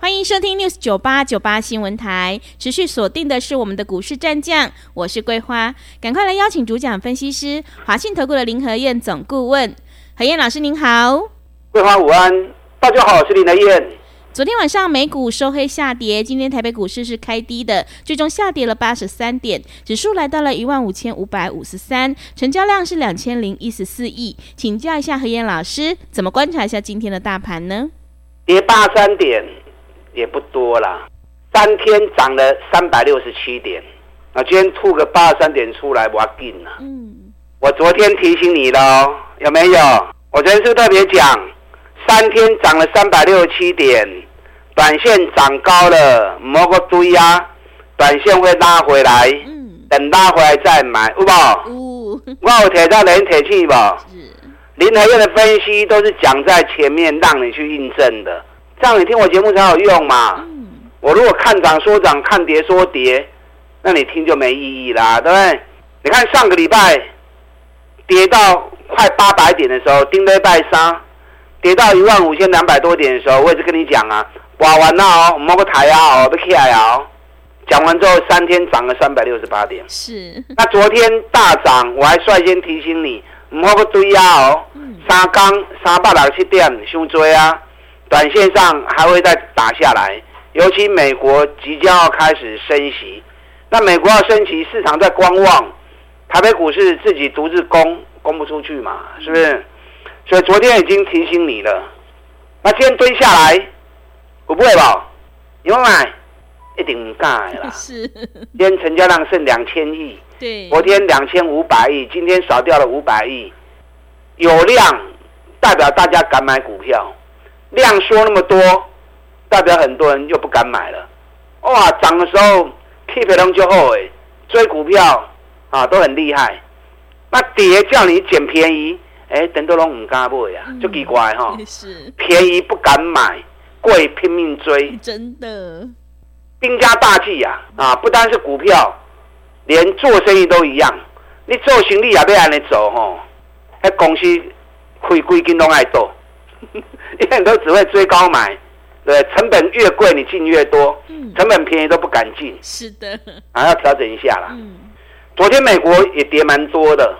欢迎收听 News 九八九八新闻台，持续锁定的是我们的股市战将，我是桂花，赶快来邀请主讲分析师华信投顾的林和燕总顾问，何燕老师您好，桂花午安，大家好，我是林和燕。昨天晚上美股收黑下跌，今天台北股市是开低的，最终下跌了八十三点，指数来到了一万五千五百五十三，成交量是两千零一十四亿，请教一下何燕老师，怎么观察一下今天的大盘呢？跌八三点。也不多啦，三天涨了三百六十七点，啊，今天吐个八十三点出来，我劲了。嗯，我昨天提醒你了，有没有？我昨天是特别讲，三天涨了三百六十七点，短线涨高了，莫个堆呀，短线会拉回来，嗯，等拉回来再买，有无？我有铁到连铁气不？是。林和燕的分析都是讲在前面，让你去印证的。这样你听我节目才有用嘛？嗯、我如果看涨说涨，看跌说跌，那你听就没意义啦，对不对？你看上个礼拜跌到快八百点的时候，盯着拜杀，跌到一万五千两百多点的时候，我也是跟你讲啊，挂完了哦，摸个台啊，哦，被起来哦。讲完之后，三天涨了三百六十八点。是。那昨天大涨，我还率先提醒你，唔好个堆啊哦，三刚三百六十七点，伤多啊。短线上还会再打下来，尤其美国即将要开始升息，那美国要升息，市场在观望，台北股市自己独自攻攻不出去嘛，是不是？所以昨天已经提醒你了，那今天蹲下来，我不会吧？有没有买？一定不敢了。是。今天成交量剩两千亿，对，昨天两千五百亿，今天少掉了五百亿，有量代表大家敢买股票。量缩那么多，代表很多人又不敢买了。哇，涨的时候 keep 住就好哎，追股票啊都很厉害。那跌叫你捡便宜，哎，等都拢唔敢买呀，就奇怪哈。是便宜不敢买，贵拼命追，真的兵家大忌呀！啊，不单是股票，连做生意都一样。你做生意也要安尼做吼，那公司亏贵金拢爱做。因为你都只会追高买，对，成本越贵你进越多，嗯，成本便宜都不敢进，是的，啊，要调整一下啦。嗯，昨天美国也跌蛮多的，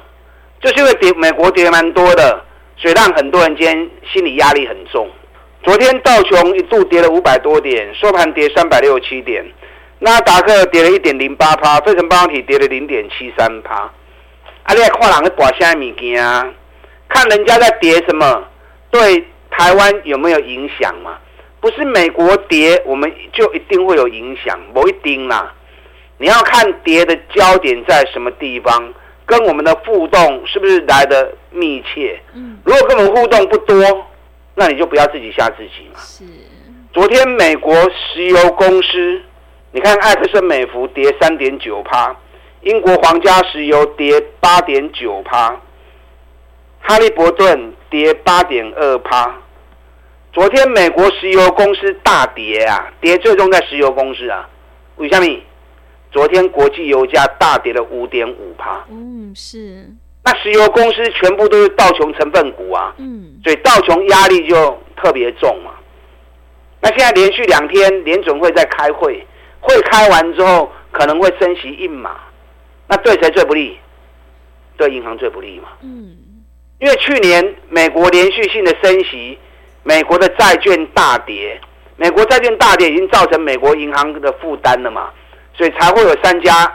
就是因为跌美国跌蛮多的，所以让很多人今天心理压力很重。昨天道琼一度跌了五百多点，收盘跌三百六十七点，纳达克跌了一点零八趴，费城半导体跌了零点七三趴。啊，你还看人在博啥物件啊？看人家在跌什么？对。台湾有没有影响嘛？不是美国跌，我们就一定会有影响，不一定啦。你要看跌的焦点在什么地方，跟我们的互动是不是来的密切？嗯，如果跟我们互动不多，那你就不要自己吓自己嘛。是。昨天美国石油公司，你看艾克森美孚跌三点九趴，英国皇家石油跌八点九趴，哈利伯顿跌八点二趴。昨天美国石油公司大跌啊，跌最终在石油公司啊。为什么？昨天国际油价大跌了五点五趴。嗯，是。那石油公司全部都是道琼成分股啊。嗯。所以道琼压力就特别重嘛。那现在连续两天联准会在开会，会开完之后可能会升息一码。那对谁最不利？对银行最不利嘛。嗯。因为去年美国连续性的升息。美国的债券大跌，美国债券大跌已经造成美国银行的负担了嘛，所以才会有三家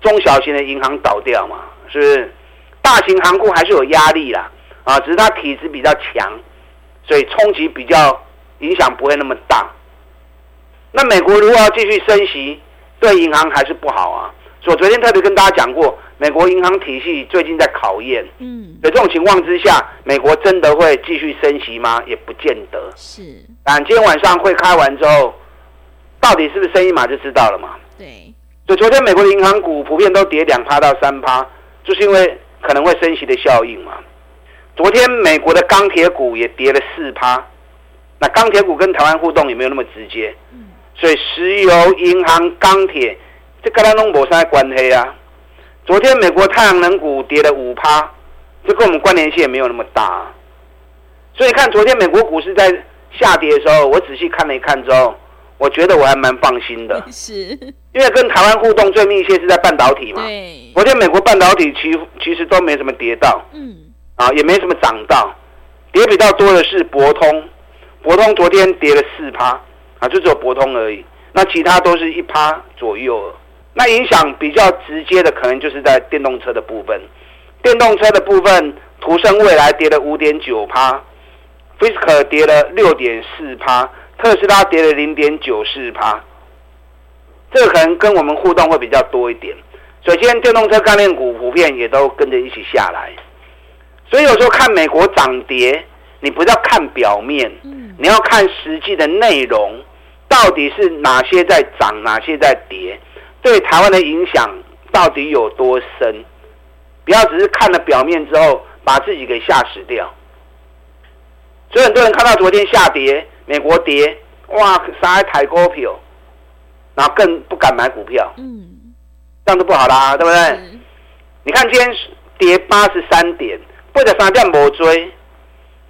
中小型的银行倒掉嘛，是不是？大型行库还是有压力啦，啊，只是它体质比较强，所以冲击比较影响不会那么大。那美国如果要继续升息，对银行还是不好啊。所以我昨天特别跟大家讲过。美国银行体系最近在考验，嗯，在这种情况之下，美国真的会继续升息吗？也不见得。是，但今天晚上会开完之后，到底是不是升一码就知道了嘛？对。所以昨天美国的银行股普遍都跌两趴到三趴，就是因为可能会升息的效应嘛。昨天美国的钢铁股也跌了四趴，那钢铁股跟台湾互动也没有那么直接，所以石油、银行、钢铁这跟它拢没啥关系啊。昨天美国太阳能股跌了五趴，这跟我们关联性也没有那么大。啊。所以看昨天美国股市在下跌的时候，我仔细看了一看之后，我觉得我还蛮放心的，是，因为跟台湾互动最密切是在半导体嘛。对，昨天美国半导体其其实都没什么跌到，嗯，啊，也没什么涨到，跌比较多的是博通，博通昨天跌了四趴，啊，就只有博通而已，那其他都是一趴左右。那影响比较直接的，可能就是在电动车的部分，电动车的部分，途胜未来跌了五点九趴。Fisker 跌了六点四趴，特斯拉跌了零点九四趴，这个可能跟我们互动会比较多一点。首先，电动车概念股普遍也都跟着一起下来，所以有时候看美国涨跌，你不要看表面，你要看实际的内容，到底是哪些在涨，哪些在跌，对台湾的影响到底有多深？不要只是看了表面之后，把自己给吓死掉。所以很多人看到昨天下跌，美国跌，哇，杀来抬股票，然后更不敢买股票，嗯，这样都不好啦，对不对？嗯、你看今天跌八十三点，或者三点没追，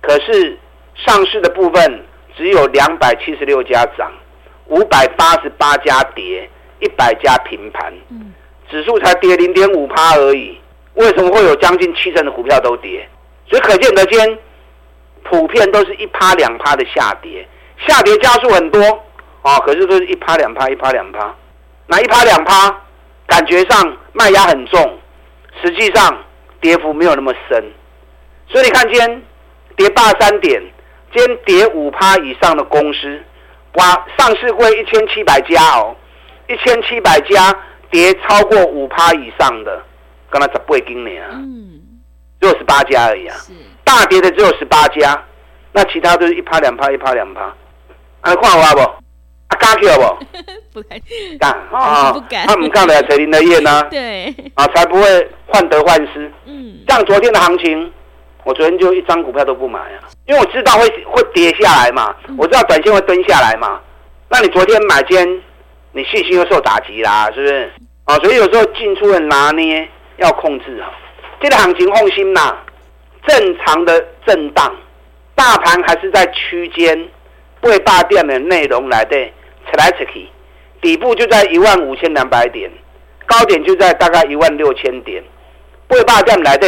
可是上市的部分只有两百七十六家涨，五百八十八家跌，一百家平盘，嗯，指数才跌零点五趴而已，为什么会有将近七成的股票都跌？所以可见得今天。普遍都是一趴两趴的下跌，下跌加速很多啊，可是都是一趴两趴，一趴两趴，那一趴两趴，感觉上卖压很重，实际上跌幅没有那么深，所以你看今天跌八三点，今天跌五趴以上的公司，哇，上市会一千七百家哦，一千七百家跌超过五趴以上的，刚才十八斤呢，嗯，只有十八家而已啊。大跌的只有十八家，那其他都是一趴两趴，一趴两趴。啊，看我不？啊，敢去不？不敢，敢啊！不敢。他们干的谁林的业呢？对。啊，才不会患得患失。嗯。像昨天的行情，我昨天就一张股票都不买啊，因为我知道会会跌下来嘛，我知道短线会蹲下来嘛。那你昨天买间，你信心又受打击啦，是不是？啊，所以有时候进出的拿捏要控制好。这个行情放心啦。正常的震荡，大盘还是在区间，未霸点的内容来的，扯来扯去，底部就在一万五千两百点，高点就在大概一万六千点，未霸点来的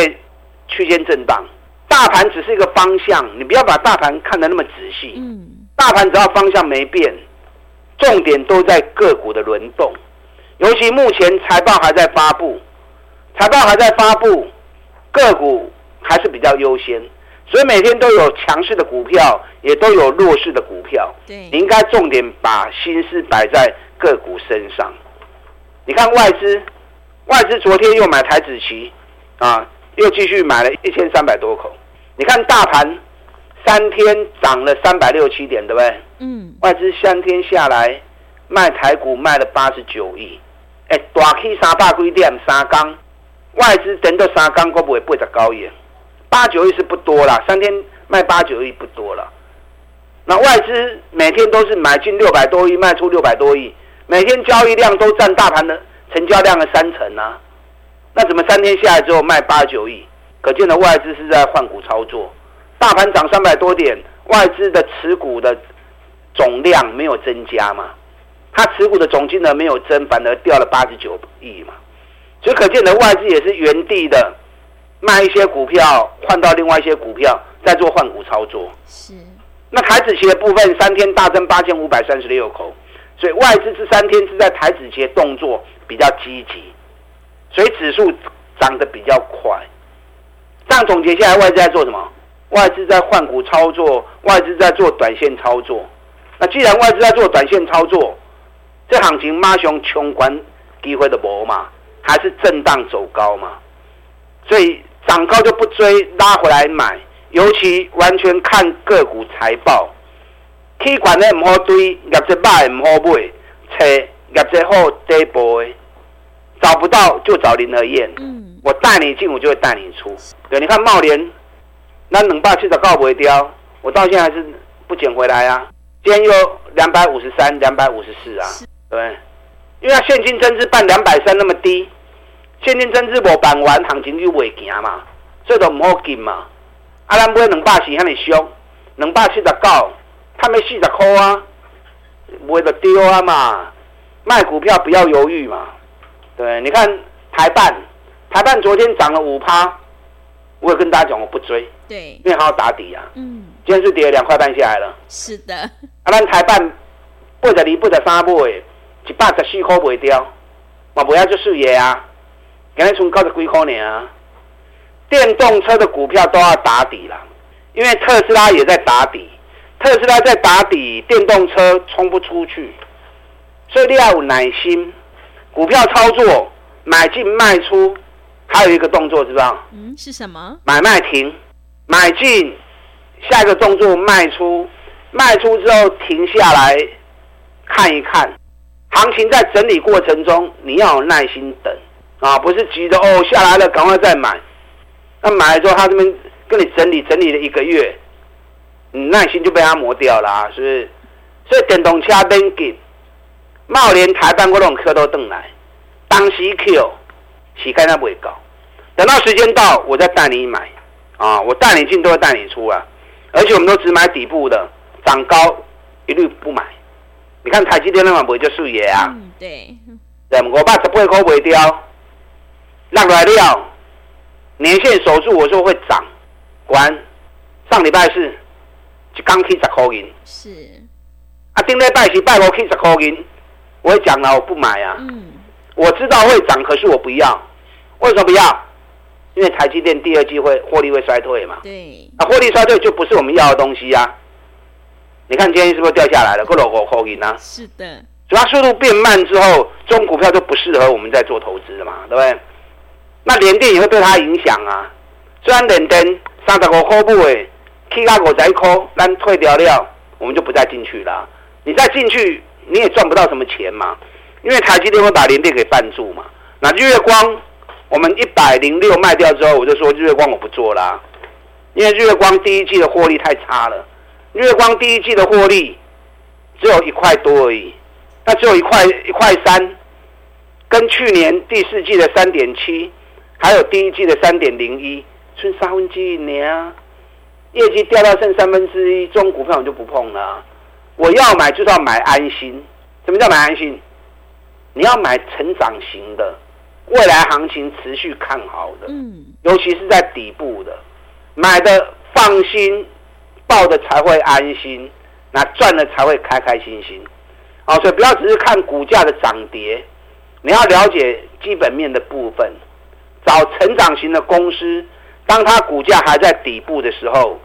区间震荡，大盘只是一个方向，你不要把大盘看得那么仔细。嗯，大盘只要方向没变，重点都在个股的轮动，尤其目前财报还在发布，财报还在发布，个股。还是比较优先，所以每天都有强势的股票，也都有弱势的股票。对，你应该重点把心思摆在个股身上。你看外资，外资昨天又买台子期，啊，又继续买了一千三百多口。你看大盘三天涨了三百六七点，对不对？嗯。外资三天下来卖台股卖了八十九亿，哎，大起三百几点三缸，外资等到三缸会不会八十九亿？八九亿是不多啦，三天卖八九亿不多了。那外资每天都是买进六百多亿，卖出六百多亿，每天交易量都占大盘的成交量的三成啊。那怎么三天下来之后卖八九亿？可见的外资是在换股操作。大盘涨三百多点，外资的持股的总量没有增加嘛？他持股的总金额没有增，反而掉了八十九亿嘛？所以可见的外资也是原地的。卖一些股票，换到另外一些股票，再做换股操作。是。那台子期的部分，三天大增八千五百三十六口，所以外资这三天是在台子期动作比较积极，所以指数涨得比较快。这样总结下来，外资在做什么？外资在换股操作，外资在做短线操作。那既然外资在做短线操作，这行情马上冲关机会的无嘛，还是震荡走高嘛？所以。涨高就不追，拉回来买，尤其完全看个股财报。K 管的唔好堆，业绩坏唔好买，车业绩好底部的，找不到就找林和燕。嗯，我带你进，我就会带你出。对，你看茂联，那两百七十九卖掉，我到现在还是不捡回来啊。今天又两百五十三、两百五十四啊，对，因为它现金增资办两百三那么低，现金增资无办完，行情就未行嘛，所以都唔好进嘛。啊，咱买两百四，遐尼俗，两百七十九，他们四十块啊，买就丢啊嘛。卖股票不要犹豫嘛，对，你看台半，台半昨天涨了五趴，我有跟大家讲我不追，对，因为还要打底啊。嗯，今天是跌了两块半下来了。是的，啊，咱台半八十二、八十三买，一百十四块卖掉，嘛不要就输爷啊，今日从高十几块呢啊。电动车的股票都要打底了，因为特斯拉也在打底，特斯拉在打底，电动车冲不出去。所以你要有耐心，股票操作买进卖出，还有一个动作知道？嗯，是什么？买卖停，买进，下一个动作卖出，卖出之后停下来看一看，行情在整理过程中，你要有耐心等啊，不是急着哦下来了赶快再买，那买了之后他这边跟你整理整理了一个月，你耐心就被他磨掉了啊，是不是？所以电动车免紧。茂联台半，我拢科都等来，当时 Q 时间还未到，等到时间到，我再带你买啊！我带你进，都会带你出啊！而且我们都只买底部的，涨高一律不买。你看台积电那么不会就输爷啊？嗯，对。对，我把十八块卖掉，让来料，年线守住，我说会涨。果然上礼拜四就刚去十块银。是。啊，顶礼拜是拜五去十块银。我也讲了，我不买啊。嗯，我知道会涨，可是我不要。为什么不要？因为台积电第二季会获利会衰退嘛。对。啊，获利衰退就不是我们要的东西啊。你看今天是不是掉下来了？过了我口音呢？是的。主要速度变慢之后，中股票就不适合我们在做投资了嘛，对不对？那联电也会对它影响啊。虽然联电三十五块不诶，起到五十一块，但退掉了，我们就不再进去了。你再进去。你也赚不到什么钱嘛，因为台积电会把联电给绊住嘛。那日月光，我们一百零六卖掉之后，我就说日月光我不做啦，因为日月光第一季的获利太差了。日月光第一季的获利只有一块多而已，那只有一块一块三，跟去年第四季的三点七，还有第一季的三点零一，剩三分之一年啊，业绩掉到剩三分之一，这种股票我就不碰了。我要买就是要买安心，什么叫买安心？你要买成长型的，未来行情持续看好的，嗯，尤其是在底部的，买的放心，抱的才会安心，那赚的才会开开心心。哦，所以不要只是看股价的涨跌，你要了解基本面的部分，找成长型的公司，当它股价还在底部的时候，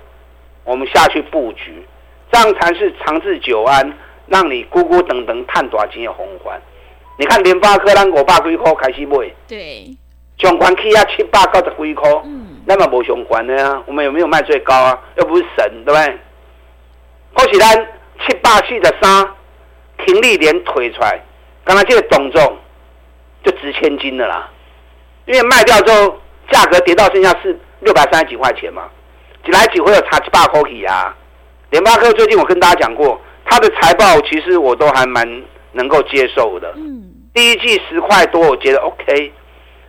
我们下去布局。这样才是长治久安，让你咕咕等等探短期的红环。你看联发科，咱五百几块开始买，对，上关起啊七百九十几块，嗯，那么无上关的啊，我们有没有卖最高啊？又不是神，对不对？或许咱七百四十三，停利点推出来，刚刚这个动作就值千金的啦。因为卖掉之后，价格跌到剩下是六百三十几块钱嘛，几来几回有差七八块起啊。联发科最近我跟大家讲过，它的财报其实我都还蛮能够接受的。嗯，第一季十块多，我觉得 OK。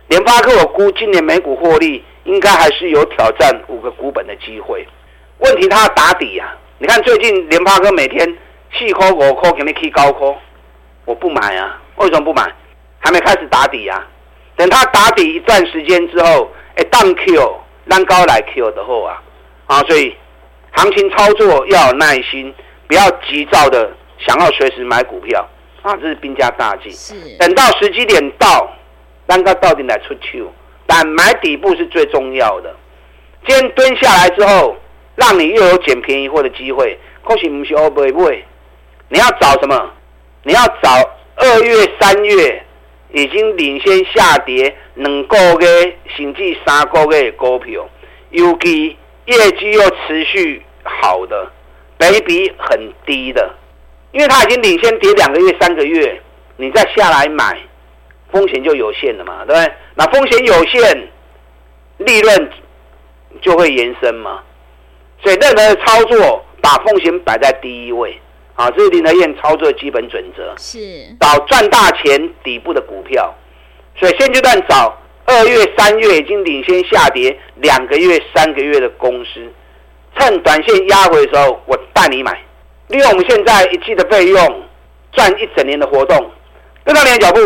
联发科我估今年每股获利应该还是有挑战五个股本的机会。问题它打底啊，你看最近联发科每天四块五块给你开高科，我不买啊。为什么不买？还没开始打底啊。等它打底一段时间之后，哎，当 Q 让高来 Q 的后啊，啊，所以。行情操作要有耐心，不要急躁的想要随时买股票啊，这是兵家大忌。是，等到时机点到，让它到底来出球，但买底部是最重要的。今天蹲下来之后，让你又有捡便宜货的机会。可是不是欧不会，你要找什么？你要找二月、三月已经领先下跌两个月甚至三个月的股票，尤其。业绩又持续好的，本益比很低的，因为它已经领先跌两个月、三个月，你再下来买，风险就有限了嘛，对不对？那风险有限，利润就会延伸嘛。所以任何的操作，把风险摆在第一位啊，这是林德燕操作的基本准则。是找赚大钱底部的股票，所以现阶段找二月、三月已经领先下跌两个月、三个月的公司，趁短线压回的时候，我带你买，利用我们现在一季的费用赚一整年的活动，跟上你的脚步。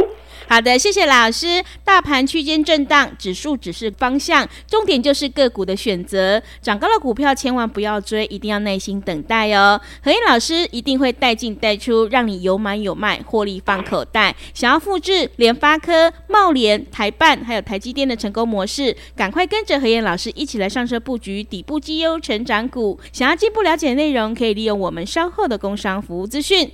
好的，谢谢老师。大盘区间震荡，指数只是方向，重点就是个股的选择。涨高的股票千万不要追，一定要耐心等待哦。何燕老师一定会带进带出，让你有买有卖，获利放口袋。想要复制联发科、茂联、台办还有台积电的成功模式，赶快跟着何燕老师一起来上车布局底部绩优成长股。想要进一步了解内容，可以利用我们稍后的工商服务资讯。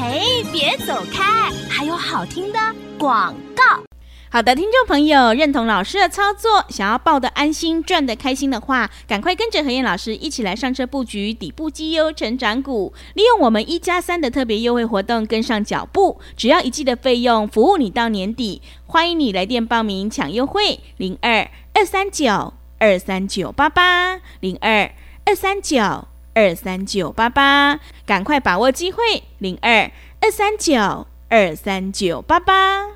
嘿，别走开！还有好听的广告。好的，听众朋友，认同老师的操作，想要抱得安心、赚得开心的话，赶快跟着何燕老师一起来上车布局底部绩优成长股，利用我们一加三的特别优惠活动，跟上脚步，只要一季的费用，服务你到年底。欢迎你来电报名抢优惠，零二二三九二三九八八零二二三九。二三九八八，赶快把握机会！零二二三九二三九八八。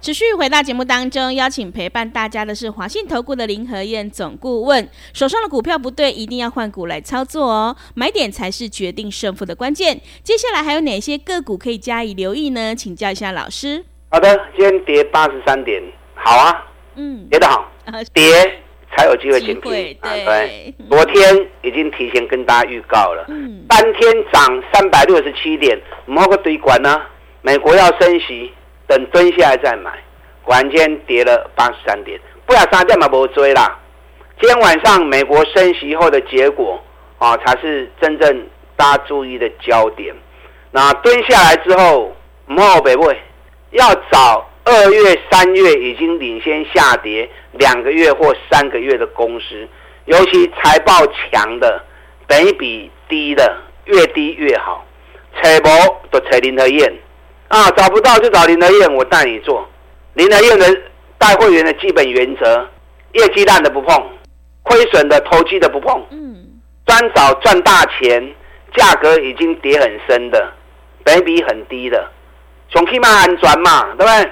持续回到节目当中，邀请陪伴大家的是华信投顾的林和燕总顾问。手上的股票不对，一定要换股来操作哦，买点才是决定胜负的关键。接下来还有哪些个股可以加以留意呢？请教一下老师。好的，今天跌八十三点，好啊，嗯，跌得好，啊、跌。才有机会捡便宜啊！对，昨天已经提前跟大家预告了，嗯，当天涨三百六十七点，摸个堆管呢？美国要升息，等蹲下来再买。果然间跌了八十三点，不要杀掉嘛，不追啦。今天晚上美国升息后的结果啊，才是真正大家注意的焦点。那蹲下来之后，摸北位要找。二月、三月已经领先下跌两个月或三个月的公司，尤其财报强的、本益比低的，越低越好。找无就找林和燕啊，找不到就找林和燕，我带你做。林和燕的带会员的基本原则：业绩烂的不碰，亏损的、投机的不碰。嗯，专找赚大钱、价格已经跌很深的、本益比很低的，总起码安全嘛，对不对？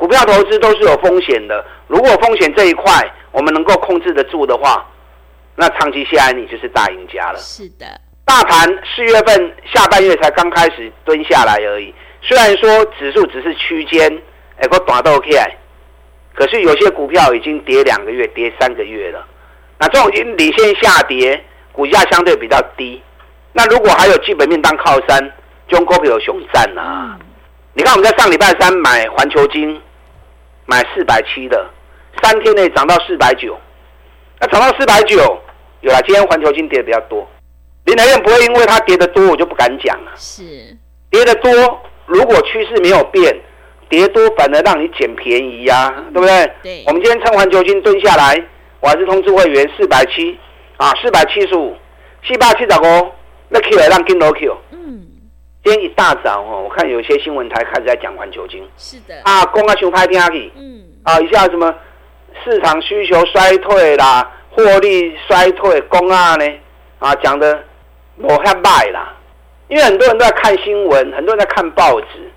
股票投资都是有风险的，如果风险这一块我们能够控制得住的话，那长期下来你就是大赢家了。是的，大盘四月份下半月才刚开始蹲下来而已，虽然说指数只是区间，哎，个短都 OK，可是有些股票已经跌两个月、跌三个月了，那这种已经领先下跌，股价相对比较低，那如果还有基本面当靠山，中国股票熊战啊！嗯、你看我们在上礼拜三买环球晶。买四百七的，三天内涨到四百九，那涨到四百九，有了。今天环球金跌的比较多，林台院不会因为它跌的多，我就不敢讲了。是跌的多，如果趋势没有变，跌多反而让你捡便宜呀、啊，对不对？对。我们今天趁环球金蹲下来，我还是通知会员四百七啊，四百七十五，七八七十五，那 Q 来让跟楼 Q。嗯。今天一大早哦，我看有些新闻台开始在讲环球金。是的。啊，公啊，熊拍天下去。嗯。啊，一下什么市场需求衰退啦，获利衰退，公啊呢？啊，讲的我很卖啦。因为很多人都在看新闻，很多人在看报纸。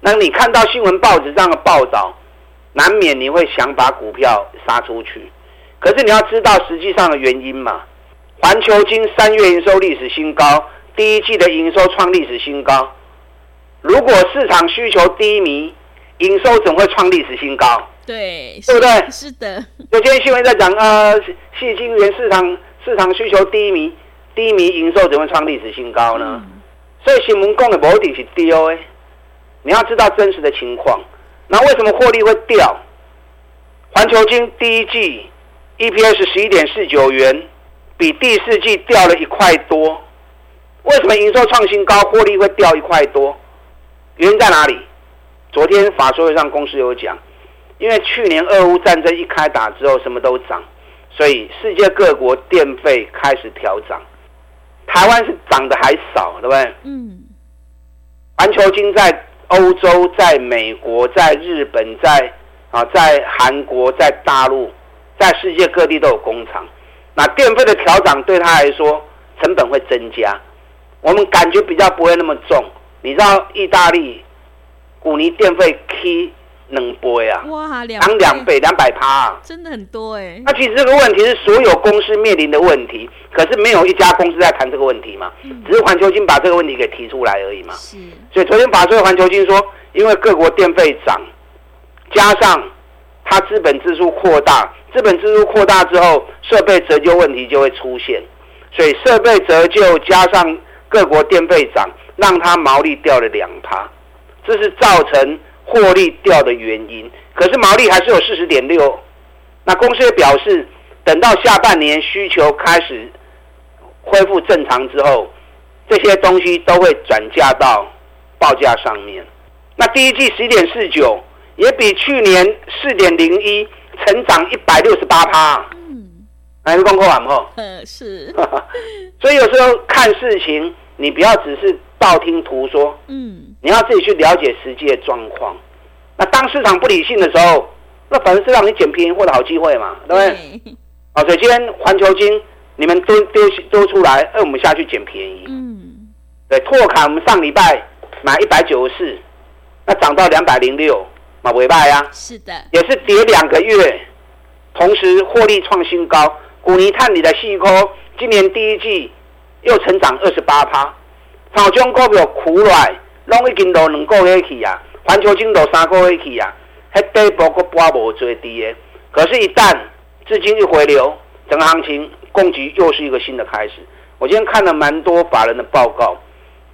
那你看到新闻报纸这样的报道，难免你会想把股票杀出去。可是你要知道实际上的原因嘛。环球金三月营收历史新高。第一季的营收创历史新高，如果市场需求低迷，营收怎会创历史新高？对，对不对？是的。有今天新闻在讲，呃，细晶圆市场市场需求低迷，低迷营收怎会创历史新高呢？嗯、所以新闻讲的不一定是对的，你要知道真实的情况。那为什么获利会掉？环球金第一季 EPS 十一点四九元，比第四季掉了一块多。为什么营收创新高，获利会掉一块多？原因在哪里？昨天法说会上公司有讲，因为去年俄乌战争一开打之后，什么都涨，所以世界各国电费开始调涨。台湾是涨的还少，对不对？嗯。环球金在欧洲、在美国、在日本、在啊，在韩国、在大陆在世界各地都有工厂。那电费的调涨对他来说成本会增加，我们感觉比较不会那么重。你知道意大利古尼电费 K 能波啊？哇，两涨两倍，两百趴啊！真的很多哎、欸。那其实这个问题是所有公司面临的问题，可是没有一家公司在谈这个问题嘛？嗯、只是环球金把这个问题给提出来而已嘛。是。所以昨天法说环球金说，因为各国电费涨，加上它资本支出扩大，资本支出扩大之后，设备折旧问题就会出现，所以设备折旧加上各国电费涨，让它毛利掉了两趴，这是造成。获利掉的原因，可是毛利还是有四十点六。那公司也表示，等到下半年需求开始恢复正常之后，这些东西都会转嫁到报价上面。那第一季十一点四九，也比去年四点零一成长一百六十八趴。嗯，来，功课完后，嗯，是。所以有时候看事情，你不要只是。道听途说，嗯，你要自己去了解实际的状况。那当市场不理性的时候，那反正是让你捡便宜货的好机会嘛，对不对？啊，所以今天环球金你们都丢丢出来，哎，我们下去捡便宜。嗯，对，拓卡我们上礼拜买一百九十四，那涨到两百零六，嘛尾拜呀。是的，也是跌两个月，同时获利创新高。古尼碳里的矽科今年第一季又成长二十八趴。好，这种股票苦来，拢已经都两个月去啊，环球金都三个月去啊，还底部个波无最低的。可是，一旦资金一回流，整个行情供给又是一个新的开始。我今天看了蛮多法人的报告，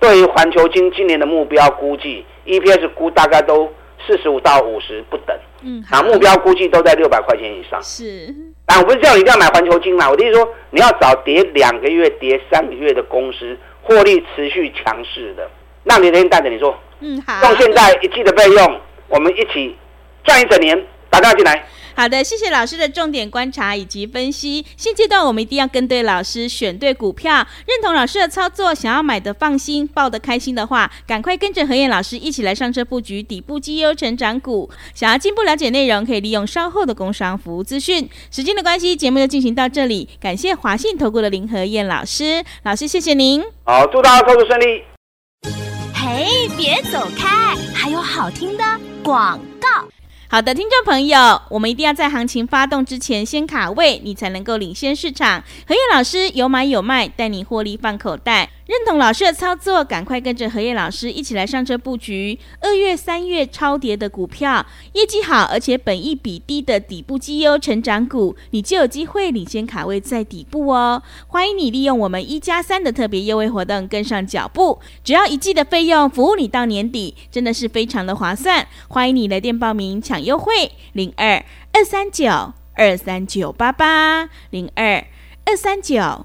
对于环球金今年的目标估计，EPS 估大概都四十五到五十不等。嗯，啊，目标估计都在六百块钱以上。是，但我不是叫你一定要买环球金嘛，我的意思说，你要找跌两个月、跌三个月的公司。获利持续强势的，那你天带着你说，嗯，好，用现在一季的费用，我们一起赚一整年，打电话进来。好的，谢谢老师的重点观察以及分析。现阶段我们一定要跟对老师，选对股票，认同老师的操作，想要买的放心，抱得开心的话，赶快跟着何燕老师一起来上车布局底部绩优成长股。想要进一步了解内容，可以利用稍后的工商服务资讯。时间的关系，节目就进行到这里，感谢华信投顾的林何燕老师，老师谢谢您。好，祝大家操作顺利。嘿，别走开，还有好听的广告。好的，听众朋友，我们一定要在行情发动之前先卡位，你才能够领先市场。何燕老师有买有卖，带你获利放口袋。认同老师的操作，赶快跟着和彦老师一起来上车布局二月、三月超跌的股票，业绩好而且本益比低的底部绩优成长股，你就有机会领先卡位在底部哦。欢迎你利用我们一加三的特别优惠活动跟上脚步，只要一季的费用，服务你到年底，真的是非常的划算。欢迎你来电报名抢优惠，零二二三九二三九八八零二二三九。